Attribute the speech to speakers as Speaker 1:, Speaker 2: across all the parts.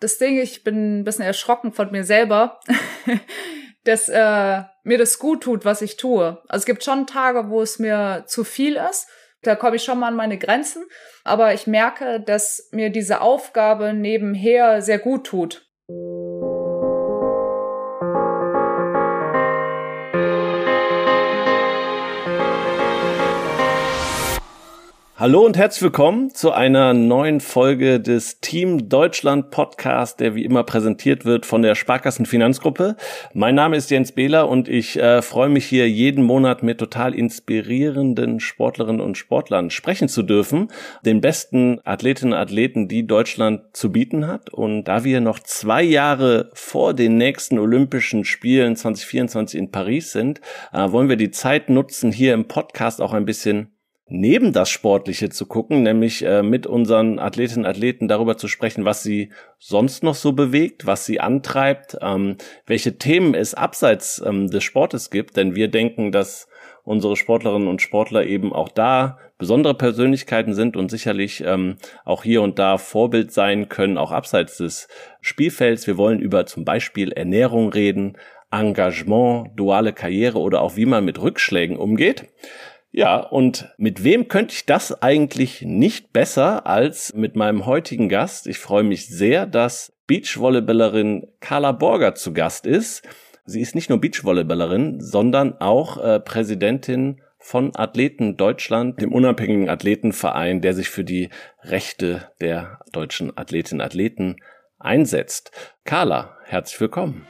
Speaker 1: das Ding, ich bin ein bisschen erschrocken von mir selber, dass äh, mir das gut tut, was ich tue. Also es gibt schon Tage, wo es mir zu viel ist. Da komme ich schon mal an meine Grenzen. Aber ich merke, dass mir diese Aufgabe nebenher sehr gut tut.
Speaker 2: Hallo und herzlich willkommen zu einer neuen Folge des Team Deutschland Podcast, der wie immer präsentiert wird von der Sparkassen Finanzgruppe. Mein Name ist Jens Behler und ich äh, freue mich hier jeden Monat mit total inspirierenden Sportlerinnen und Sportlern sprechen zu dürfen, den besten Athletinnen und Athleten, die Deutschland zu bieten hat. Und da wir noch zwei Jahre vor den nächsten Olympischen Spielen 2024 in Paris sind, äh, wollen wir die Zeit nutzen, hier im Podcast auch ein bisschen neben das Sportliche zu gucken, nämlich äh, mit unseren Athletinnen und Athleten darüber zu sprechen, was sie sonst noch so bewegt, was sie antreibt, ähm, welche Themen es abseits ähm, des Sportes gibt, denn wir denken, dass unsere Sportlerinnen und Sportler eben auch da besondere Persönlichkeiten sind und sicherlich ähm, auch hier und da Vorbild sein können, auch abseits des Spielfelds. Wir wollen über zum Beispiel Ernährung reden, Engagement, duale Karriere oder auch wie man mit Rückschlägen umgeht. Ja, und mit wem könnte ich das eigentlich nicht besser als mit meinem heutigen Gast? Ich freue mich sehr, dass Beachvolleyballerin Carla Borger zu Gast ist. Sie ist nicht nur Beachvolleyballerin, sondern auch äh, Präsidentin von Athleten Deutschland, dem unabhängigen Athletenverein, der sich für die Rechte der deutschen Athletinnen und Athleten einsetzt. Carla, herzlich willkommen.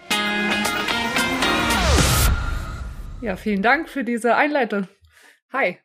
Speaker 1: Ja, vielen Dank für diese Einleitung. Hi.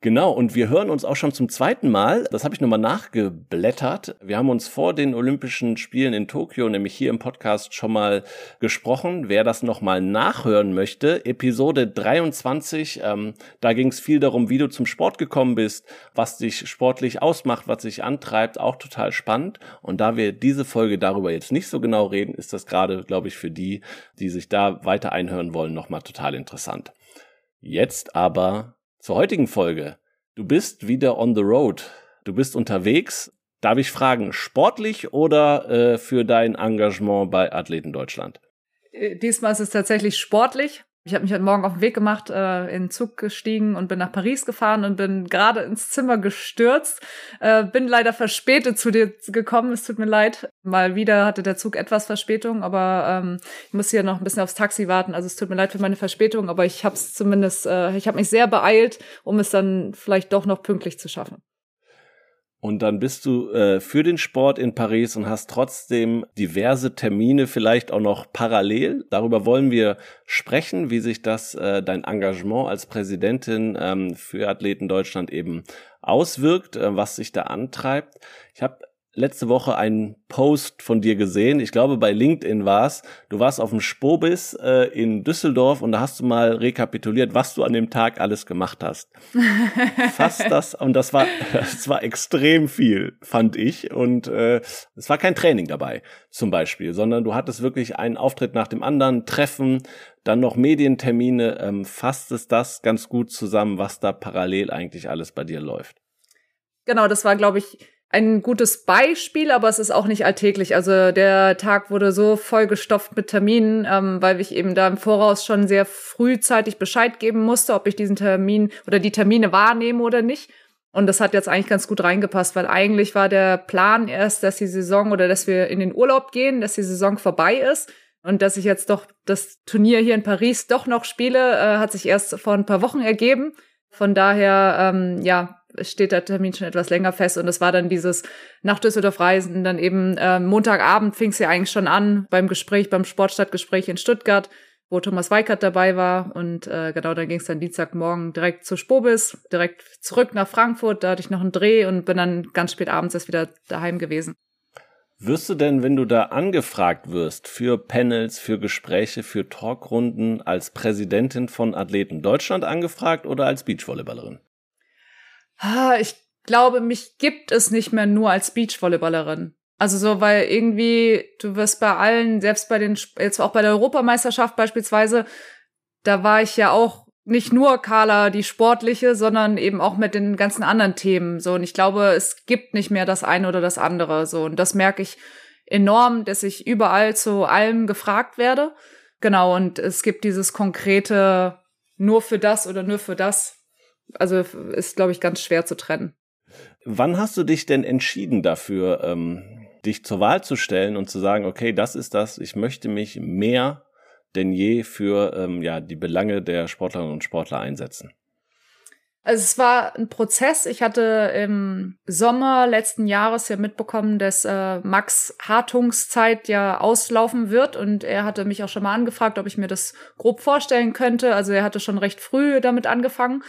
Speaker 2: Genau, und wir hören uns auch schon zum zweiten Mal. Das habe ich nochmal nachgeblättert. Wir haben uns vor den Olympischen Spielen in Tokio, nämlich hier im Podcast, schon mal gesprochen. Wer das nochmal nachhören möchte, Episode 23, ähm, da ging es viel darum, wie du zum Sport gekommen bist, was dich sportlich ausmacht, was dich antreibt, auch total spannend. Und da wir diese Folge darüber jetzt nicht so genau reden, ist das gerade, glaube ich, für die, die sich da weiter einhören wollen, nochmal total interessant. Jetzt aber zur heutigen Folge. Du bist wieder on the road. Du bist unterwegs. Darf ich fragen, sportlich oder äh, für dein Engagement bei Athleten Deutschland?
Speaker 1: Äh, diesmal ist es tatsächlich sportlich. Ich habe mich heute Morgen auf den Weg gemacht, äh, in den Zug gestiegen und bin nach Paris gefahren und bin gerade ins Zimmer gestürzt. Äh, bin leider verspätet zu dir gekommen. Es tut mir leid. Mal wieder hatte der Zug etwas Verspätung, aber ähm, ich muss hier noch ein bisschen aufs Taxi warten. Also es tut mir leid für meine Verspätung, aber ich habe es zumindest, äh, ich habe mich sehr beeilt, um es dann vielleicht doch noch pünktlich zu schaffen.
Speaker 2: Und dann bist du äh, für den Sport in Paris und hast trotzdem diverse Termine vielleicht auch noch parallel. Darüber wollen wir sprechen, wie sich das äh, dein Engagement als Präsidentin ähm, für Athleten Deutschland eben auswirkt, äh, was sich da antreibt. Ich habe letzte Woche einen Post von dir gesehen. Ich glaube, bei LinkedIn war's. Du warst auf dem Spobis äh, in Düsseldorf und da hast du mal rekapituliert, was du an dem Tag alles gemacht hast. Fast das und das war das war extrem viel, fand ich. Und äh, es war kein Training dabei, zum Beispiel, sondern du hattest wirklich einen Auftritt nach dem anderen, Treffen, dann noch Medientermine. Ähm, fasst es das ganz gut zusammen, was da parallel eigentlich alles bei dir läuft?
Speaker 1: Genau, das war, glaube ich ein gutes Beispiel, aber es ist auch nicht alltäglich. Also der Tag wurde so vollgestopft mit Terminen, ähm, weil ich eben da im Voraus schon sehr frühzeitig Bescheid geben musste, ob ich diesen Termin oder die Termine wahrnehme oder nicht. Und das hat jetzt eigentlich ganz gut reingepasst, weil eigentlich war der Plan erst, dass die Saison oder dass wir in den Urlaub gehen, dass die Saison vorbei ist. Und dass ich jetzt doch das Turnier hier in Paris doch noch spiele, äh, hat sich erst vor ein paar Wochen ergeben. Von daher, ähm, ja, steht der Termin schon etwas länger fest und es war dann dieses nach Düsseldorf Reisen, dann eben äh, Montagabend fing es ja eigentlich schon an beim Gespräch, beim Sportstadtgespräch in Stuttgart, wo Thomas Weikert dabei war und äh, genau, dann ging es dann Dienstagmorgen direkt zu Spobis, direkt zurück nach Frankfurt, da hatte ich noch einen Dreh und bin dann ganz spät abends erst wieder daheim gewesen.
Speaker 2: Wirst du denn, wenn du da angefragt wirst für Panels, für Gespräche, für Talkrunden als Präsidentin von Athleten Deutschland angefragt oder als Beachvolleyballerin?
Speaker 1: Ich glaube, mich gibt es nicht mehr nur als Beachvolleyballerin. Also so, weil irgendwie, du wirst bei allen, selbst bei den, jetzt auch bei der Europameisterschaft beispielsweise, da war ich ja auch nicht nur Carla die sportliche, sondern eben auch mit den ganzen anderen Themen. So, und ich glaube, es gibt nicht mehr das eine oder das andere. So, und das merke ich enorm, dass ich überall zu allem gefragt werde. Genau, und es gibt dieses konkrete nur für das oder nur für das. Also ist, glaube ich, ganz schwer zu trennen.
Speaker 2: Wann hast du dich denn entschieden dafür, ähm, dich zur Wahl zu stellen und zu sagen, okay, das ist das, ich möchte mich mehr denn je für ähm, ja, die Belange der Sportlerinnen und Sportler einsetzen?
Speaker 1: Also es war ein Prozess. Ich hatte im Sommer letzten Jahres ja mitbekommen, dass äh, Max Hartungszeit ja auslaufen wird und er hatte mich auch schon mal angefragt, ob ich mir das grob vorstellen könnte. Also er hatte schon recht früh damit angefangen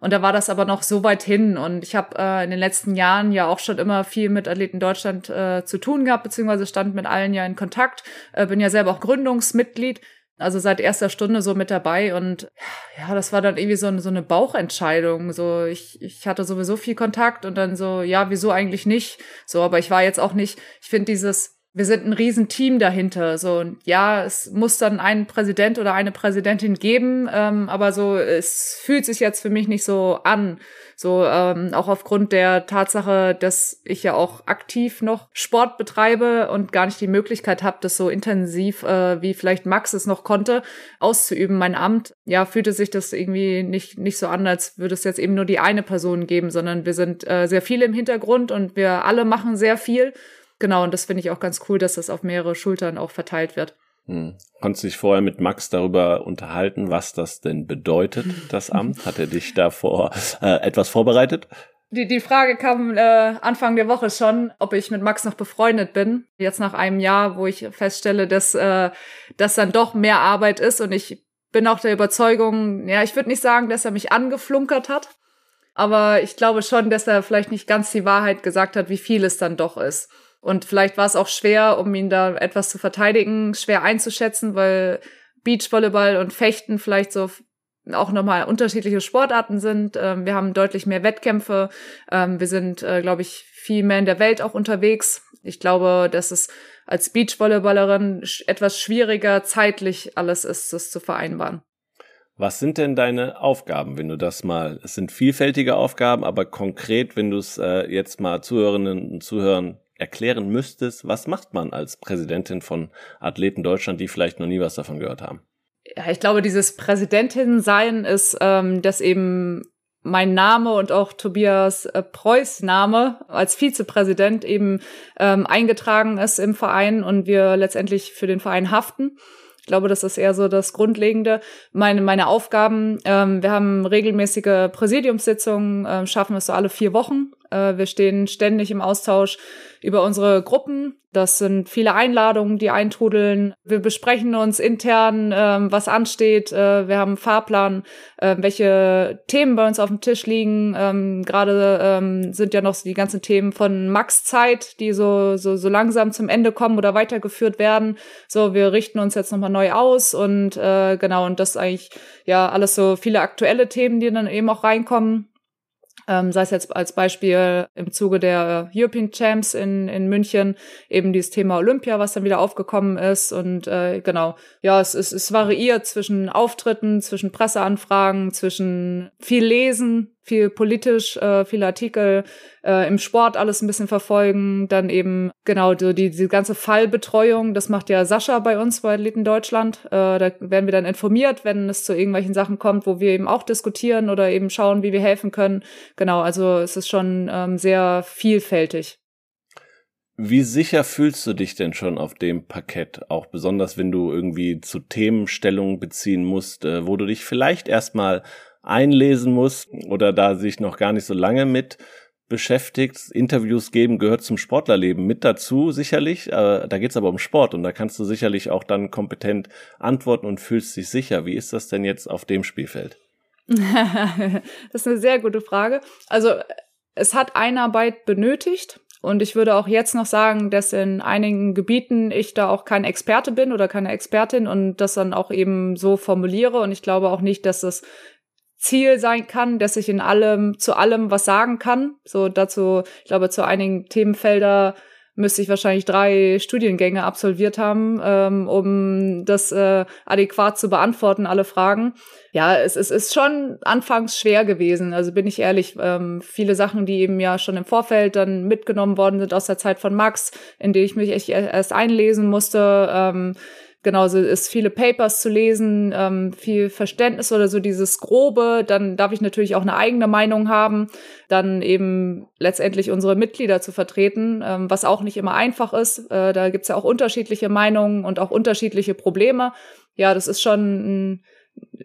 Speaker 1: und da war das aber noch so weit hin und ich habe äh, in den letzten Jahren ja auch schon immer viel mit Athleten Deutschland äh, zu tun gehabt, beziehungsweise stand mit allen ja in Kontakt, äh, bin ja selber auch Gründungsmitglied also seit erster Stunde so mit dabei und ja, das war dann irgendwie so, so eine Bauchentscheidung. So, ich, ich hatte sowieso viel Kontakt und dann so, ja, wieso eigentlich nicht? So, aber ich war jetzt auch nicht, ich finde dieses wir sind ein Riesenteam dahinter. So, und ja, es muss dann einen Präsident oder eine Präsidentin geben, ähm, aber so, es fühlt sich jetzt für mich nicht so an. So, ähm, auch aufgrund der Tatsache, dass ich ja auch aktiv noch Sport betreibe und gar nicht die Möglichkeit habe, das so intensiv, äh, wie vielleicht Max es noch konnte, auszuüben, mein Amt. Ja, fühlte sich das irgendwie nicht, nicht so an, als würde es jetzt eben nur die eine Person geben, sondern wir sind äh, sehr viele im Hintergrund und wir alle machen sehr viel. Genau, und das finde ich auch ganz cool, dass das auf mehrere Schultern auch verteilt wird.
Speaker 2: Hm. Konntest du dich vorher mit Max darüber unterhalten, was das denn bedeutet, das Amt? Hat er dich davor äh, etwas vorbereitet?
Speaker 1: Die, die Frage kam äh, Anfang der Woche schon, ob ich mit Max noch befreundet bin. Jetzt nach einem Jahr, wo ich feststelle, dass äh, das dann doch mehr Arbeit ist und ich bin auch der Überzeugung, ja, ich würde nicht sagen, dass er mich angeflunkert hat, aber ich glaube schon, dass er vielleicht nicht ganz die Wahrheit gesagt hat, wie viel es dann doch ist. Und vielleicht war es auch schwer, um ihn da etwas zu verteidigen, schwer einzuschätzen, weil Beachvolleyball und Fechten vielleicht so auch nochmal unterschiedliche Sportarten sind. Ähm, wir haben deutlich mehr Wettkämpfe. Ähm, wir sind, äh, glaube ich, viel mehr in der Welt auch unterwegs. Ich glaube, dass es als Beachvolleyballerin etwas schwieriger zeitlich alles ist, das zu vereinbaren.
Speaker 2: Was sind denn deine Aufgaben, wenn du das mal, es sind vielfältige Aufgaben, aber konkret, wenn du es äh, jetzt mal Zuhörerinnen und Zuhörern erklären müsstest, was macht man als Präsidentin von Athleten Deutschland, die vielleicht noch nie was davon gehört haben?
Speaker 1: Ja, ich glaube, dieses Präsidentin sein ist, ähm, dass eben mein Name und auch Tobias äh, Preuß Name als Vizepräsident eben ähm, eingetragen ist im Verein und wir letztendlich für den Verein haften. Ich glaube, das ist eher so das Grundlegende. Meine, meine Aufgaben, ähm, wir haben regelmäßige Präsidiumssitzungen, äh, schaffen es so alle vier Wochen. Äh, wir stehen ständig im Austausch über unsere Gruppen. Das sind viele Einladungen, die eintrudeln. Wir besprechen uns intern, ähm, was ansteht. Äh, wir haben einen Fahrplan, äh, welche Themen bei uns auf dem Tisch liegen. Ähm, Gerade ähm, sind ja noch die ganzen Themen von Max Zeit, die so, so, so langsam zum Ende kommen oder weitergeführt werden. So, wir richten uns jetzt nochmal neu aus und genau, und das eigentlich ja alles so viele aktuelle Themen, die dann eben auch reinkommen ähm, sei es jetzt als Beispiel im Zuge der European Champs in, in München eben dieses Thema Olympia, was dann wieder aufgekommen ist. Und äh, genau, ja, es, es, es variiert zwischen Auftritten, zwischen Presseanfragen, zwischen viel Lesen, viel politisch, äh, viele Artikel äh, im Sport alles ein bisschen verfolgen. Dann eben genau die, die, die ganze Fallbetreuung, das macht ja Sascha bei uns bei Athleten Deutschland. Äh, da werden wir dann informiert, wenn es zu irgendwelchen Sachen kommt, wo wir eben auch diskutieren oder eben schauen, wie wir helfen können. Genau, also es ist schon ähm, sehr vielfältig.
Speaker 2: Wie sicher fühlst du dich denn schon auf dem Parkett? Auch besonders, wenn du irgendwie zu Themenstellungen beziehen musst, äh, wo du dich vielleicht erstmal einlesen muss oder da sich noch gar nicht so lange mit beschäftigt. Interviews geben gehört zum Sportlerleben mit dazu, sicherlich. Äh, da geht's aber um Sport und da kannst du sicherlich auch dann kompetent antworten und fühlst dich sicher. Wie ist das denn jetzt auf dem Spielfeld?
Speaker 1: das ist eine sehr gute Frage. Also es hat Einarbeit benötigt. Und ich würde auch jetzt noch sagen, dass in einigen Gebieten ich da auch kein Experte bin oder keine Expertin und das dann auch eben so formuliere. Und ich glaube auch nicht, dass es Ziel sein kann, dass ich in allem, zu allem was sagen kann. So dazu, ich glaube, zu einigen Themenfelder müsste ich wahrscheinlich drei Studiengänge absolviert haben, ähm, um das äh, adäquat zu beantworten, alle Fragen. Ja, es, es ist schon anfangs schwer gewesen. Also bin ich ehrlich, ähm, viele Sachen, die eben ja schon im Vorfeld dann mitgenommen worden sind aus der Zeit von Max, in die ich mich echt erst einlesen musste. Ähm, genauso ist viele Papers zu lesen, ähm, viel Verständnis oder so dieses Grobe. Dann darf ich natürlich auch eine eigene Meinung haben, dann eben letztendlich unsere Mitglieder zu vertreten, ähm, was auch nicht immer einfach ist. Äh, da gibt's ja auch unterschiedliche Meinungen und auch unterschiedliche Probleme. Ja, das ist schon ein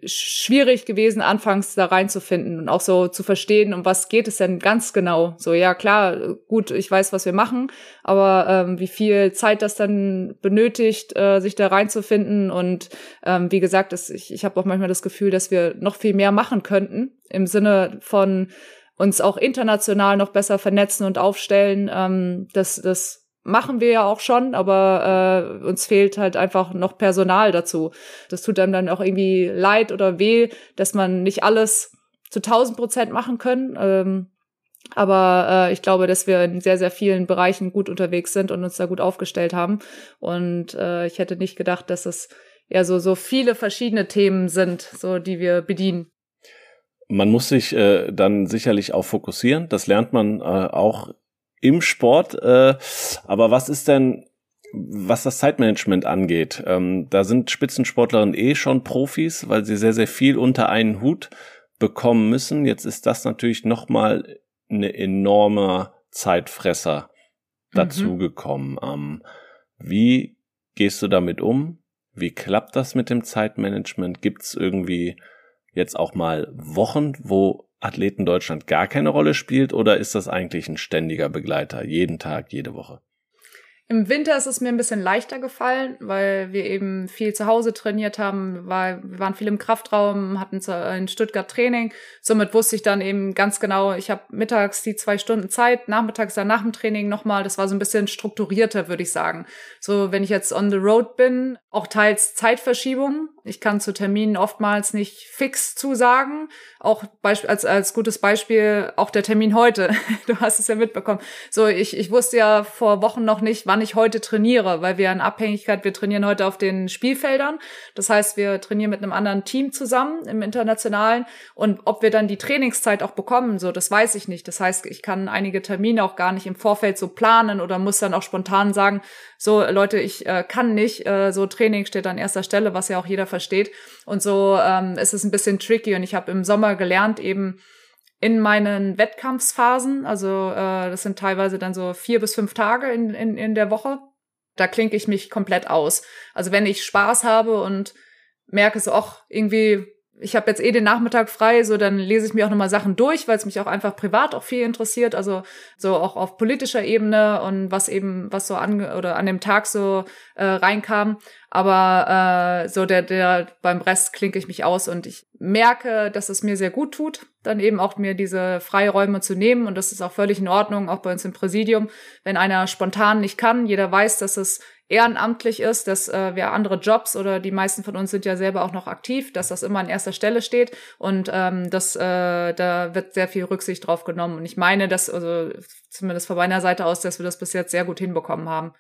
Speaker 1: schwierig gewesen, anfangs da reinzufinden und auch so zu verstehen, um was geht es denn ganz genau. So, ja, klar, gut, ich weiß, was wir machen, aber ähm, wie viel Zeit das dann benötigt, äh, sich da reinzufinden. Und ähm, wie gesagt, das, ich, ich habe auch manchmal das Gefühl, dass wir noch viel mehr machen könnten, im Sinne von uns auch international noch besser vernetzen und aufstellen. Ähm, das, das machen wir ja auch schon, aber äh, uns fehlt halt einfach noch Personal dazu. Das tut einem dann auch irgendwie leid oder weh, dass man nicht alles zu 1000 Prozent machen können. Ähm, aber äh, ich glaube, dass wir in sehr, sehr vielen Bereichen gut unterwegs sind und uns da gut aufgestellt haben. Und äh, ich hätte nicht gedacht, dass es ja so, so viele verschiedene Themen sind, so die wir bedienen.
Speaker 2: Man muss sich äh, dann sicherlich auch fokussieren. Das lernt man äh, auch im Sport. Äh, aber was ist denn, was das Zeitmanagement angeht? Ähm, da sind Spitzensportlerinnen eh schon Profis, weil sie sehr, sehr viel unter einen Hut bekommen müssen. Jetzt ist das natürlich nochmal eine enorme Zeitfresser mhm. dazugekommen. Ähm, wie gehst du damit um? Wie klappt das mit dem Zeitmanagement? Gibt es irgendwie jetzt auch mal Wochen, wo Athleten Deutschland gar keine Rolle spielt oder ist das eigentlich ein ständiger Begleiter, jeden Tag, jede Woche?
Speaker 1: Im Winter ist es mir ein bisschen leichter gefallen, weil wir eben viel zu Hause trainiert haben, weil wir waren viel im Kraftraum, hatten in Stuttgart Training. Somit wusste ich dann eben ganz genau, ich habe mittags die zwei Stunden Zeit, nachmittags dann nach dem Training nochmal. Das war so ein bisschen strukturierter, würde ich sagen. So, wenn ich jetzt on the road bin, auch teils Zeitverschiebung. Ich kann zu Terminen oftmals nicht fix zusagen. Auch als, als gutes Beispiel auch der Termin heute. Du hast es ja mitbekommen. So, ich, ich wusste ja vor Wochen noch nicht, wann ich heute trainiere, weil wir in Abhängigkeit, wir trainieren heute auf den Spielfeldern. Das heißt, wir trainieren mit einem anderen Team zusammen im Internationalen. Und ob wir dann die Trainingszeit auch bekommen, so, das weiß ich nicht. Das heißt, ich kann einige Termine auch gar nicht im Vorfeld so planen oder muss dann auch spontan sagen, so Leute, ich äh, kann nicht, äh, so Training steht an erster Stelle, was ja auch jeder versteht. Und so ähm, ist es ein bisschen tricky. Und ich habe im Sommer gelernt, eben in meinen Wettkampfsphasen, also äh, das sind teilweise dann so vier bis fünf Tage in, in, in der Woche, da klinke ich mich komplett aus. Also wenn ich Spaß habe und merke so, ach, irgendwie ich habe jetzt eh den Nachmittag frei, so dann lese ich mir auch nochmal Sachen durch, weil es mich auch einfach privat auch viel interessiert, also so auch auf politischer Ebene und was eben, was so an oder an dem Tag so äh, reinkam. Aber äh, so der, der beim Rest klinke ich mich aus und ich merke, dass es mir sehr gut tut, dann eben auch mir diese Freiräume zu nehmen. Und das ist auch völlig in Ordnung, auch bei uns im Präsidium. Wenn einer spontan nicht kann, jeder weiß, dass es ehrenamtlich ist, dass äh, wir andere Jobs oder die meisten von uns sind ja selber auch noch aktiv, dass das immer an erster Stelle steht und ähm, das, äh, da wird sehr viel Rücksicht drauf genommen. Und ich meine, dass, also zumindest von meiner Seite aus, dass wir das bis jetzt sehr gut hinbekommen haben.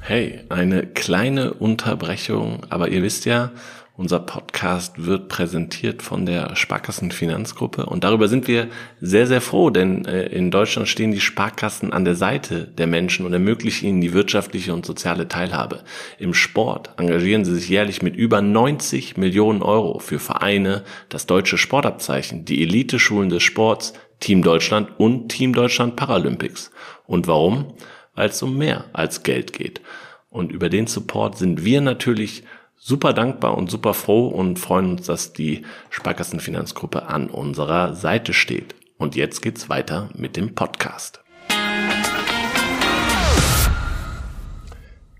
Speaker 2: Hey, eine kleine Unterbrechung, aber ihr wisst ja, unser Podcast wird präsentiert von der Sparkassen Finanzgruppe und darüber sind wir sehr, sehr froh, denn äh, in Deutschland stehen die Sparkassen an der Seite der Menschen und ermöglichen ihnen die wirtschaftliche und soziale Teilhabe. Im Sport engagieren sie sich jährlich mit über 90 Millionen Euro für Vereine, das deutsche Sportabzeichen, die Elite-Schulen des Sports, Team Deutschland und Team Deutschland Paralympics. Und warum? Weil es um mehr als Geld geht. Und über den Support sind wir natürlich super dankbar und super froh und freuen uns, dass die Sparkassenfinanzgruppe an unserer Seite steht. Und jetzt geht's weiter mit dem Podcast.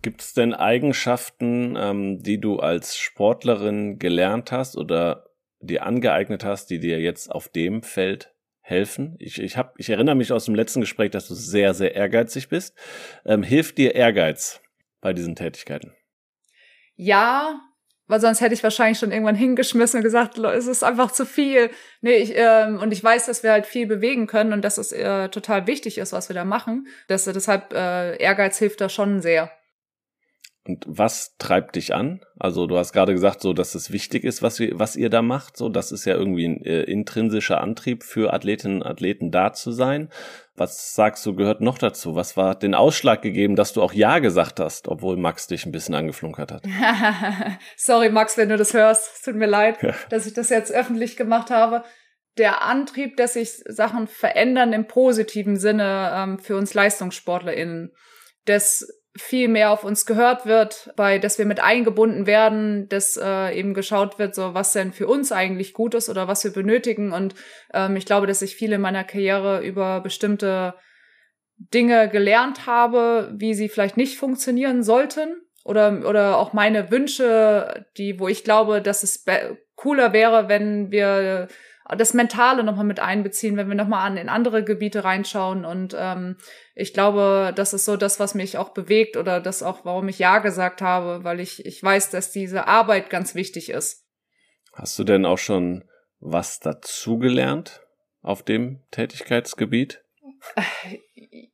Speaker 2: Gibt es denn Eigenschaften, ähm, die du als Sportlerin gelernt hast oder dir angeeignet hast, die dir jetzt auf dem Feld helfen? Ich, ich, hab, ich erinnere mich aus dem letzten Gespräch, dass du sehr, sehr ehrgeizig bist. Ähm, hilft dir Ehrgeiz bei diesen Tätigkeiten?
Speaker 1: Ja, weil sonst hätte ich wahrscheinlich schon irgendwann hingeschmissen und gesagt, es ist einfach zu viel. Nee, ich, ähm, und ich weiß, dass wir halt viel bewegen können und dass es äh, total wichtig ist, was wir da machen. Dass, deshalb äh, Ehrgeiz hilft da schon sehr.
Speaker 2: Und was treibt dich an? Also du hast gerade gesagt, so dass es wichtig ist, was, wir, was ihr da macht. So, das ist ja irgendwie ein äh, intrinsischer Antrieb für Athletinnen und Athleten da zu sein. Was sagst du, gehört noch dazu? Was war den Ausschlag gegeben, dass du auch Ja gesagt hast, obwohl Max dich ein bisschen angeflunkert hat?
Speaker 1: Sorry, Max, wenn du das hörst. Es tut mir leid, ja. dass ich das jetzt öffentlich gemacht habe. Der Antrieb, dass sich Sachen verändern im positiven Sinne ähm, für uns LeistungssportlerInnen. Das viel mehr auf uns gehört wird, bei dass wir mit eingebunden werden, dass äh, eben geschaut wird, so was denn für uns eigentlich gut ist oder was wir benötigen. Und ähm, ich glaube, dass ich viel in meiner Karriere über bestimmte Dinge gelernt habe, wie sie vielleicht nicht funktionieren sollten. Oder, oder auch meine Wünsche, die, wo ich glaube, dass es cooler wäre, wenn wir das Mentale nochmal mit einbeziehen, wenn wir nochmal an in andere Gebiete reinschauen. Und ähm, ich glaube, das ist so das, was mich auch bewegt oder das auch, warum ich Ja gesagt habe, weil ich, ich weiß, dass diese Arbeit ganz wichtig ist.
Speaker 2: Hast du denn auch schon was dazugelernt auf dem Tätigkeitsgebiet?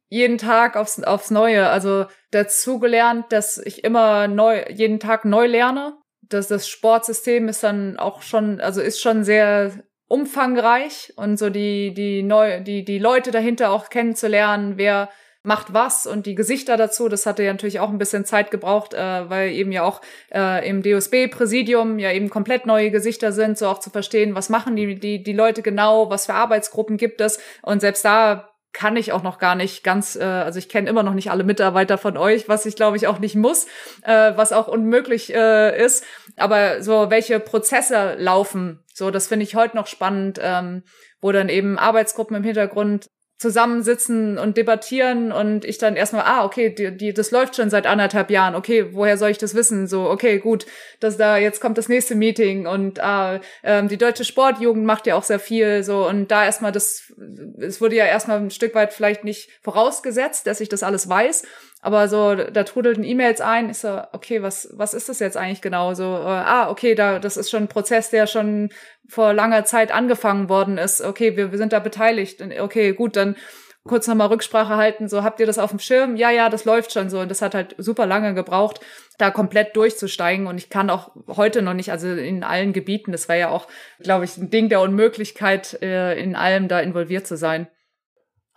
Speaker 1: Jeden Tag aufs, aufs Neue. Also dazugelernt, dass ich immer neu, jeden Tag neu lerne. Das, das Sportsystem ist dann auch schon, also ist schon sehr umfangreich und so die, die neu, die, die Leute dahinter auch kennenzulernen, wer macht was und die Gesichter dazu. Das hatte ja natürlich auch ein bisschen Zeit gebraucht, äh, weil eben ja auch äh, im DOSB-Präsidium ja eben komplett neue Gesichter sind, so auch zu verstehen, was machen die, die, die Leute genau, was für Arbeitsgruppen gibt es. Und selbst da kann ich auch noch gar nicht ganz, äh, also ich kenne immer noch nicht alle Mitarbeiter von euch, was ich glaube ich auch nicht muss, äh, was auch unmöglich äh, ist. Aber so welche Prozesse laufen, so das finde ich heute noch spannend, ähm, wo dann eben Arbeitsgruppen im Hintergrund zusammensitzen und debattieren und ich dann erstmal, ah, okay, die, die, das läuft schon seit anderthalb Jahren, okay, woher soll ich das wissen? So, okay, gut, dass da jetzt kommt das nächste Meeting und ah, ähm, die deutsche Sportjugend macht ja auch sehr viel so. Und da erstmal das, es wurde ja erstmal ein Stück weit vielleicht nicht vorausgesetzt, dass ich das alles weiß, aber so, da trudelten E-Mails ein. Ich so, okay, was, was ist das jetzt eigentlich genau? So, äh, ah, okay, da, das ist schon ein Prozess, der schon vor langer Zeit angefangen worden ist. Okay, wir, wir sind da beteiligt. Okay, gut, dann kurz nochmal Rücksprache halten. So, habt ihr das auf dem Schirm? Ja, ja, das läuft schon so. Und das hat halt super lange gebraucht, da komplett durchzusteigen. Und ich kann auch heute noch nicht, also in allen Gebieten, das war ja auch, glaube ich, ein Ding der Unmöglichkeit, äh, in allem da involviert zu sein.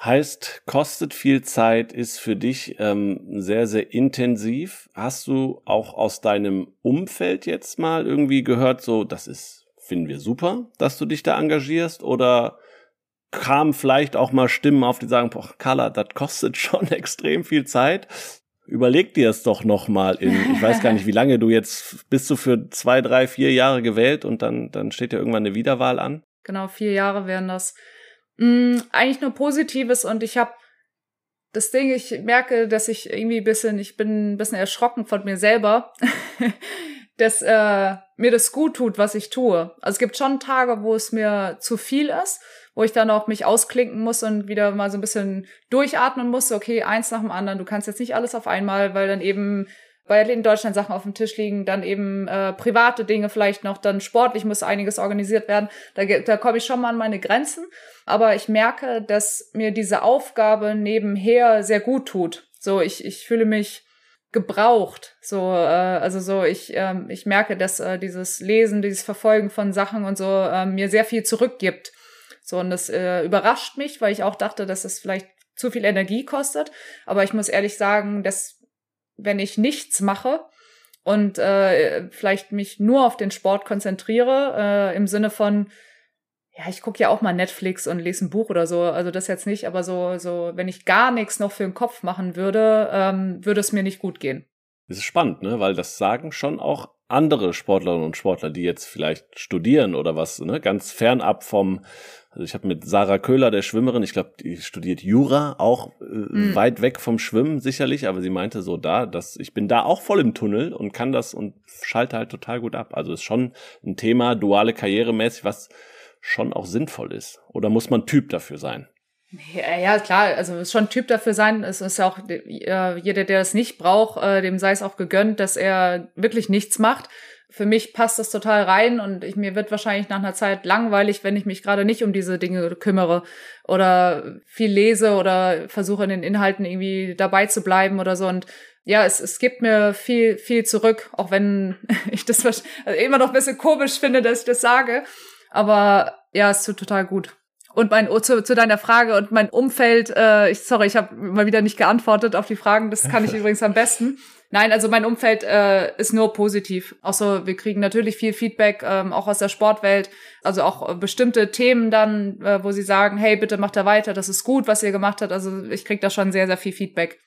Speaker 2: Heißt, kostet viel Zeit, ist für dich ähm, sehr, sehr intensiv. Hast du auch aus deinem Umfeld jetzt mal irgendwie gehört, so, das ist, finden wir super, dass du dich da engagierst? Oder kamen vielleicht auch mal Stimmen auf, die sagen, boah, Carla, das kostet schon extrem viel Zeit. Überleg dir es doch noch mal in, ich weiß gar nicht, wie lange du jetzt, bist du für zwei, drei, vier Jahre gewählt und dann, dann steht ja irgendwann eine Wiederwahl an?
Speaker 1: Genau, vier Jahre wären das. Mh, mm, eigentlich nur Positives und ich habe das Ding, ich merke, dass ich irgendwie bisschen, ich bin ein bisschen erschrocken von mir selber, dass äh, mir das gut tut, was ich tue. Also es gibt schon Tage, wo es mir zu viel ist, wo ich dann auch mich ausklinken muss und wieder mal so ein bisschen durchatmen muss. Okay, eins nach dem anderen. Du kannst jetzt nicht alles auf einmal, weil dann eben weil in Deutschland Sachen auf dem Tisch liegen, dann eben äh, private Dinge vielleicht noch, dann sportlich muss einiges organisiert werden. Da, da komme ich schon mal an meine Grenzen. Aber ich merke, dass mir diese Aufgabe nebenher sehr gut tut. So, ich, ich fühle mich gebraucht. So, äh, also so, ich, ähm, ich merke, dass äh, dieses Lesen, dieses Verfolgen von Sachen und so äh, mir sehr viel zurückgibt. So, und das äh, überrascht mich, weil ich auch dachte, dass es vielleicht zu viel Energie kostet. Aber ich muss ehrlich sagen, dass wenn ich nichts mache und äh, vielleicht mich nur auf den Sport konzentriere, äh, im Sinne von, ja, ich gucke ja auch mal Netflix und lese ein Buch oder so, also das jetzt nicht, aber so, so, wenn ich gar nichts noch für den Kopf machen würde, ähm, würde es mir nicht gut gehen.
Speaker 2: Das ist spannend, ne? Weil das sagen schon auch andere Sportlerinnen und Sportler, die jetzt vielleicht studieren oder was, ne? Ganz fernab vom also ich habe mit Sarah Köhler, der Schwimmerin, ich glaube, die studiert Jura, auch äh, mhm. weit weg vom Schwimmen sicherlich, aber sie meinte so da, dass ich bin da auch voll im Tunnel und kann das und schalte halt total gut ab. Also ist schon ein Thema, duale Karriere mäßig, was schon auch sinnvoll ist. Oder muss man Typ dafür sein?
Speaker 1: Ja, ja, klar, also es ist schon Typ dafür sein. Es ist ja auch äh, jeder, der es nicht braucht, äh, dem sei es auch gegönnt, dass er wirklich nichts macht für mich passt das total rein und ich, mir wird wahrscheinlich nach einer Zeit langweilig, wenn ich mich gerade nicht um diese Dinge kümmere oder viel lese oder versuche in den Inhalten irgendwie dabei zu bleiben oder so. Und ja, es, es gibt mir viel, viel zurück, auch wenn ich das also immer noch ein bisschen komisch finde, dass ich das sage. Aber ja, es tut total gut. Und mein zu, zu deiner Frage und mein Umfeld, äh, ich sorry, ich habe mal wieder nicht geantwortet auf die Fragen, das kann ich übrigens am besten. Nein, also mein Umfeld äh, ist nur positiv. So, wir kriegen natürlich viel Feedback, ähm, auch aus der Sportwelt. Also auch äh, bestimmte Themen dann, äh, wo sie sagen, hey, bitte macht da weiter, das ist gut, was ihr gemacht habt. Also ich krieg da schon sehr, sehr viel Feedback.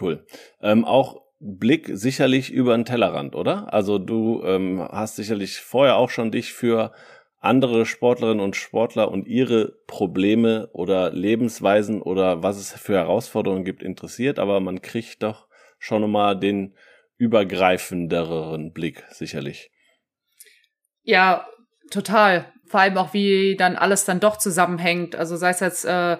Speaker 2: Cool. Ähm, auch Blick sicherlich über den Tellerrand, oder? Also du ähm, hast sicherlich vorher auch schon dich für andere Sportlerinnen und Sportler und ihre Probleme oder Lebensweisen oder was es für Herausforderungen gibt interessiert, aber man kriegt doch schon nochmal den übergreifenderen Blick, sicherlich.
Speaker 1: Ja, total. Vor allem auch, wie dann alles dann doch zusammenhängt. Also sei es jetzt äh,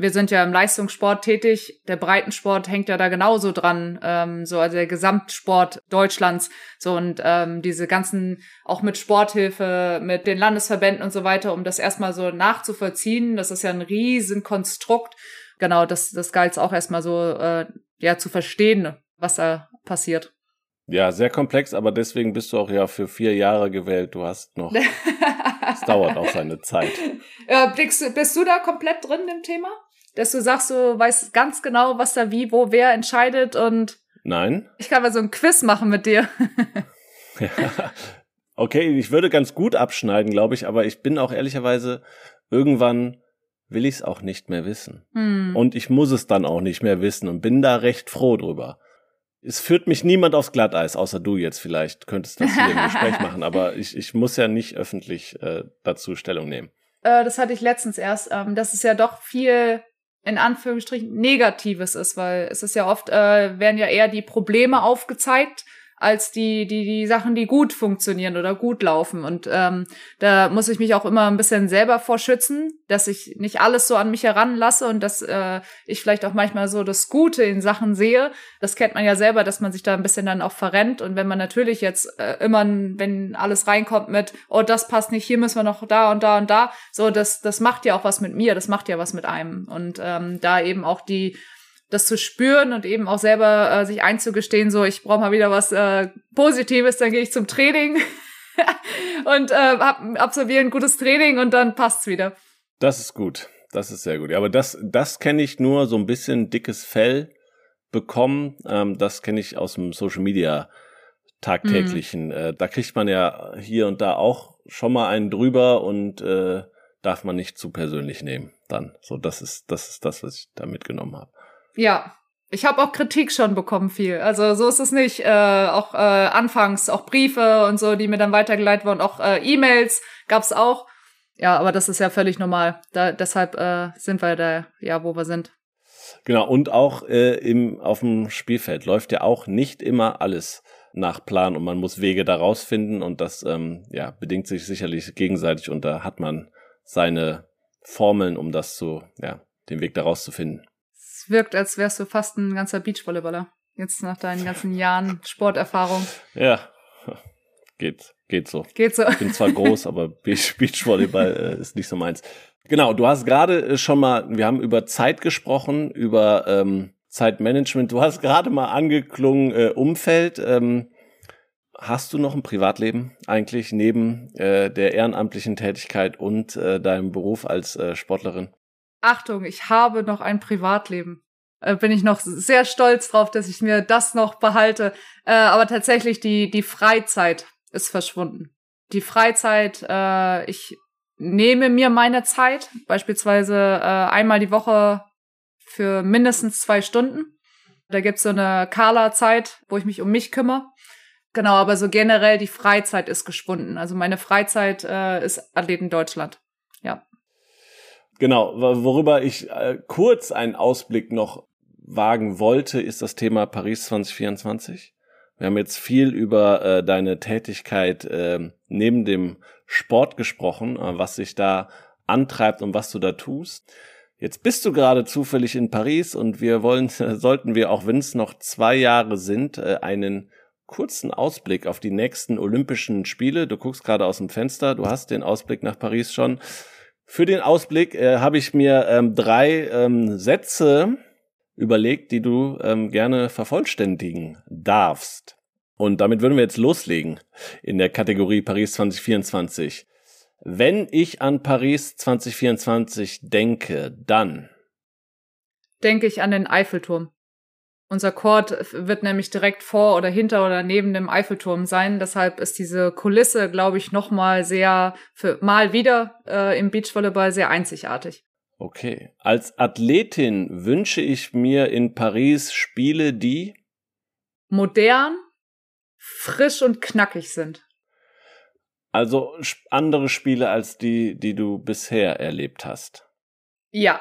Speaker 1: wir sind ja im Leistungssport tätig. Der Breitensport hängt ja da genauso dran, ähm, so also der Gesamtsport Deutschlands. So und ähm, diese ganzen auch mit Sporthilfe, mit den Landesverbänden und so weiter, um das erstmal so nachzuvollziehen. Das ist ja ein Riesenkonstrukt. Genau, das das galt auch erstmal so äh, ja zu verstehen, was da passiert.
Speaker 2: Ja, sehr komplex, aber deswegen bist du auch ja für vier Jahre gewählt. Du hast noch. Es dauert auch seine Zeit.
Speaker 1: Ja, bist, bist du da komplett drin im Thema? dass du sagst, du weißt ganz genau, was da wie, wo, wer entscheidet und
Speaker 2: Nein.
Speaker 1: Ich kann mal so ein Quiz machen mit dir.
Speaker 2: ja. Okay, ich würde ganz gut abschneiden, glaube ich, aber ich bin auch ehrlicherweise irgendwann will ich es auch nicht mehr wissen. Hm. Und ich muss es dann auch nicht mehr wissen und bin da recht froh drüber. Es führt mich niemand aufs Glatteis, außer du jetzt vielleicht könntest das hier im Gespräch machen, aber ich, ich muss ja nicht öffentlich äh, dazu Stellung nehmen.
Speaker 1: Äh, das hatte ich letztens erst. Ähm, das ist ja doch viel in Anführungsstrichen Negatives ist, weil es ist ja oft, äh, werden ja eher die Probleme aufgezeigt als die, die, die Sachen, die gut funktionieren oder gut laufen. Und ähm, da muss ich mich auch immer ein bisschen selber vorschützen, dass ich nicht alles so an mich heranlasse und dass äh, ich vielleicht auch manchmal so das Gute in Sachen sehe. Das kennt man ja selber, dass man sich da ein bisschen dann auch verrennt. Und wenn man natürlich jetzt äh, immer, wenn alles reinkommt mit, oh, das passt nicht, hier müssen wir noch da und da und da, so, das, das macht ja auch was mit mir, das macht ja was mit einem. Und ähm, da eben auch die das zu spüren und eben auch selber äh, sich einzugestehen, so ich brauche mal wieder was äh, Positives, dann gehe ich zum Training und äh, hab, absolviere ein gutes Training und dann passt's wieder.
Speaker 2: Das ist gut. Das ist sehr gut. Ja, aber das, das kenne ich nur so ein bisschen dickes Fell bekommen. Ähm, das kenne ich aus dem Social Media tagtäglichen. Mhm. Äh, da kriegt man ja hier und da auch schon mal einen drüber und äh, darf man nicht zu persönlich nehmen. Dann so, das ist das ist das, was ich da mitgenommen habe.
Speaker 1: Ja, ich habe auch Kritik schon bekommen viel. Also so ist es nicht. Äh, auch äh, anfangs auch Briefe und so, die mir dann weitergeleitet wurden. Auch äh, E-Mails gab's auch. Ja, aber das ist ja völlig normal. Da, deshalb äh, sind wir da, ja, wo wir sind.
Speaker 2: Genau, und auch äh, im, auf dem Spielfeld läuft ja auch nicht immer alles nach Plan und man muss Wege daraus finden und das ähm, ja, bedingt sich sicherlich gegenseitig und da hat man seine Formeln, um das zu, ja, den Weg daraus zu finden
Speaker 1: wirkt, als wärst du fast ein ganzer Beachvolleyballer. Jetzt nach deinen ganzen Jahren Sporterfahrung.
Speaker 2: Ja, geht, geht so.
Speaker 1: Geht so.
Speaker 2: Ich bin zwar groß, aber Beachvolleyball äh, ist nicht so meins. Genau, du hast gerade äh, schon mal, wir haben über Zeit gesprochen, über ähm, Zeitmanagement. Du hast gerade mal angeklungen, äh, Umfeld. Ähm, hast du noch ein Privatleben eigentlich neben äh, der ehrenamtlichen Tätigkeit und äh, deinem Beruf als äh, Sportlerin?
Speaker 1: Achtung, ich habe noch ein Privatleben. Äh, bin ich noch sehr stolz drauf, dass ich mir das noch behalte. Äh, aber tatsächlich, die, die Freizeit ist verschwunden. Die Freizeit, äh, ich nehme mir meine Zeit, beispielsweise äh, einmal die Woche für mindestens zwei Stunden. Da gibt's so eine Kala-Zeit, wo ich mich um mich kümmere. Genau, aber so generell die Freizeit ist geschwunden. Also meine Freizeit äh, ist Athleten Deutschland. Ja.
Speaker 2: Genau, worüber ich äh, kurz einen Ausblick noch wagen wollte, ist das Thema Paris 2024. Wir haben jetzt viel über äh, deine Tätigkeit äh, neben dem Sport gesprochen, äh, was sich da antreibt und was du da tust. Jetzt bist du gerade zufällig in Paris und wir wollen, sollten wir, auch wenn es noch zwei Jahre sind, äh, einen kurzen Ausblick auf die nächsten Olympischen Spiele. Du guckst gerade aus dem Fenster, du hast den Ausblick nach Paris schon. Für den Ausblick äh, habe ich mir ähm, drei ähm, Sätze überlegt, die du ähm, gerne vervollständigen darfst. Und damit würden wir jetzt loslegen in der Kategorie Paris 2024. Wenn ich an Paris 2024 denke, dann
Speaker 1: denke ich an den Eiffelturm. Unser Court wird nämlich direkt vor oder hinter oder neben dem Eiffelturm sein. Deshalb ist diese Kulisse, glaube ich, noch mal sehr für mal wieder äh, im Beachvolleyball sehr einzigartig.
Speaker 2: Okay. Als Athletin wünsche ich mir in Paris Spiele, die
Speaker 1: modern, frisch und knackig sind.
Speaker 2: Also andere Spiele als die, die du bisher erlebt hast.
Speaker 1: Ja,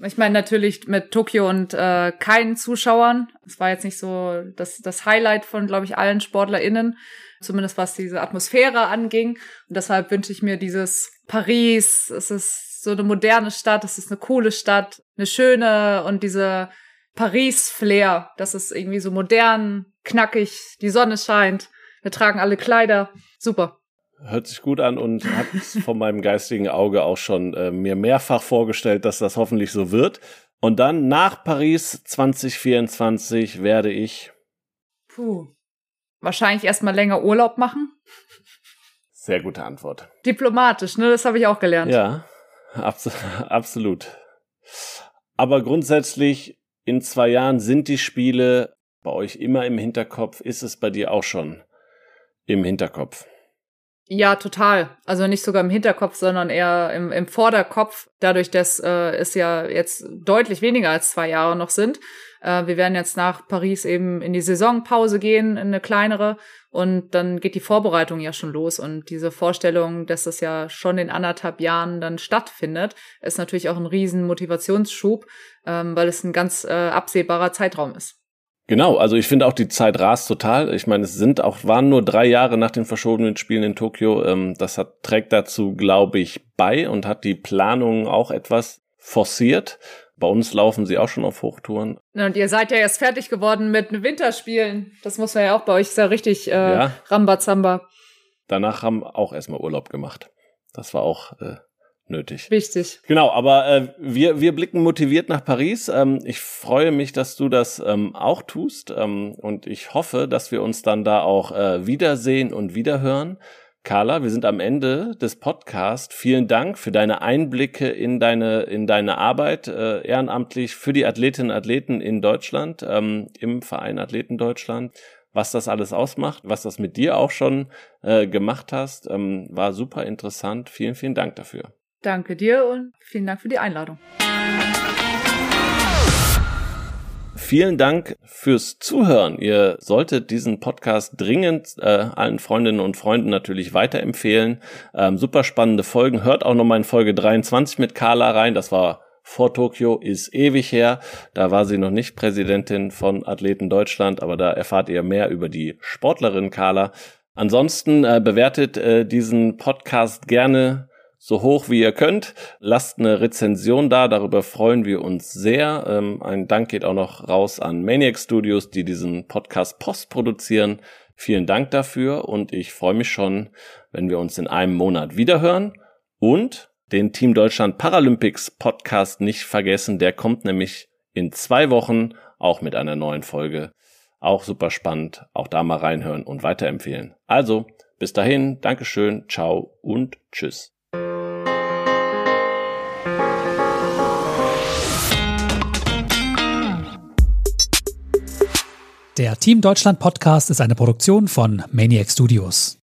Speaker 1: ich meine natürlich mit Tokio und äh, keinen Zuschauern. Es war jetzt nicht so das, das Highlight von, glaube ich, allen SportlerInnen, zumindest was diese Atmosphäre anging. Und deshalb wünsche ich mir dieses Paris. Es ist so eine moderne Stadt, es ist eine coole Stadt, eine schöne und diese Paris-Flair, das ist irgendwie so modern, knackig, die Sonne scheint, wir tragen alle Kleider. Super.
Speaker 2: Hört sich gut an und hat von meinem geistigen Auge auch schon äh, mir mehrfach vorgestellt, dass das hoffentlich so wird. Und dann nach Paris 2024 werde ich.
Speaker 1: Puh. Wahrscheinlich erstmal länger Urlaub machen.
Speaker 2: Sehr gute Antwort.
Speaker 1: Diplomatisch, ne? Das habe ich auch gelernt.
Speaker 2: Ja, abs absolut. Aber grundsätzlich in zwei Jahren sind die Spiele bei euch immer im Hinterkopf. Ist es bei dir auch schon im Hinterkopf?
Speaker 1: Ja, total. Also nicht sogar im Hinterkopf, sondern eher im, im Vorderkopf. Dadurch, dass äh, es ja jetzt deutlich weniger als zwei Jahre noch sind. Äh, wir werden jetzt nach Paris eben in die Saisonpause gehen, in eine kleinere. Und dann geht die Vorbereitung ja schon los. Und diese Vorstellung, dass das ja schon in anderthalb Jahren dann stattfindet, ist natürlich auch ein riesen Motivationsschub, ähm, weil es ein ganz äh, absehbarer Zeitraum ist.
Speaker 2: Genau, also ich finde auch die Zeit rast total. Ich meine, es sind auch waren nur drei Jahre nach den verschobenen Spielen in Tokio. Ähm, das hat, trägt dazu, glaube ich, bei und hat die Planung auch etwas forciert. Bei uns laufen sie auch schon auf Hochtouren.
Speaker 1: Und ihr seid ja erst fertig geworden mit Winterspielen. Das muss man ja auch bei euch sehr richtig äh, ja. Rambazamba.
Speaker 2: Danach haben auch erstmal Urlaub gemacht. Das war auch äh, nötig.
Speaker 1: Wichtig.
Speaker 2: Genau, aber äh, wir, wir blicken motiviert nach Paris. Ähm, ich freue mich, dass du das ähm, auch tust ähm, und ich hoffe, dass wir uns dann da auch äh, wiedersehen und wiederhören. Carla, wir sind am Ende des Podcasts. Vielen Dank für deine Einblicke in deine, in deine Arbeit äh, ehrenamtlich für die Athletinnen und Athleten in Deutschland, ähm, im Verein Athleten Deutschland was das alles ausmacht, was das mit dir auch schon äh, gemacht hast. Ähm, war super interessant. Vielen, vielen Dank dafür.
Speaker 1: Danke dir und vielen Dank für die Einladung.
Speaker 2: Vielen Dank fürs Zuhören. Ihr solltet diesen Podcast dringend äh, allen Freundinnen und Freunden natürlich weiterempfehlen. Ähm, super spannende Folgen. Hört auch nochmal in Folge 23 mit Carla rein. Das war vor Tokio, ist ewig her. Da war sie noch nicht Präsidentin von Athleten Deutschland, aber da erfahrt ihr mehr über die Sportlerin Carla. Ansonsten äh, bewertet äh, diesen Podcast gerne so hoch wie ihr könnt. Lasst eine Rezension da, darüber freuen wir uns sehr. Ähm, ein Dank geht auch noch raus an Maniac Studios, die diesen Podcast post produzieren. Vielen Dank dafür und ich freue mich schon, wenn wir uns in einem Monat wiederhören und den Team Deutschland Paralympics Podcast nicht vergessen. Der kommt nämlich in zwei Wochen auch mit einer neuen Folge. Auch super spannend. Auch da mal reinhören und weiterempfehlen. Also, bis dahin, Dankeschön, ciao und tschüss.
Speaker 3: Der Team Deutschland Podcast ist eine Produktion von Maniac Studios.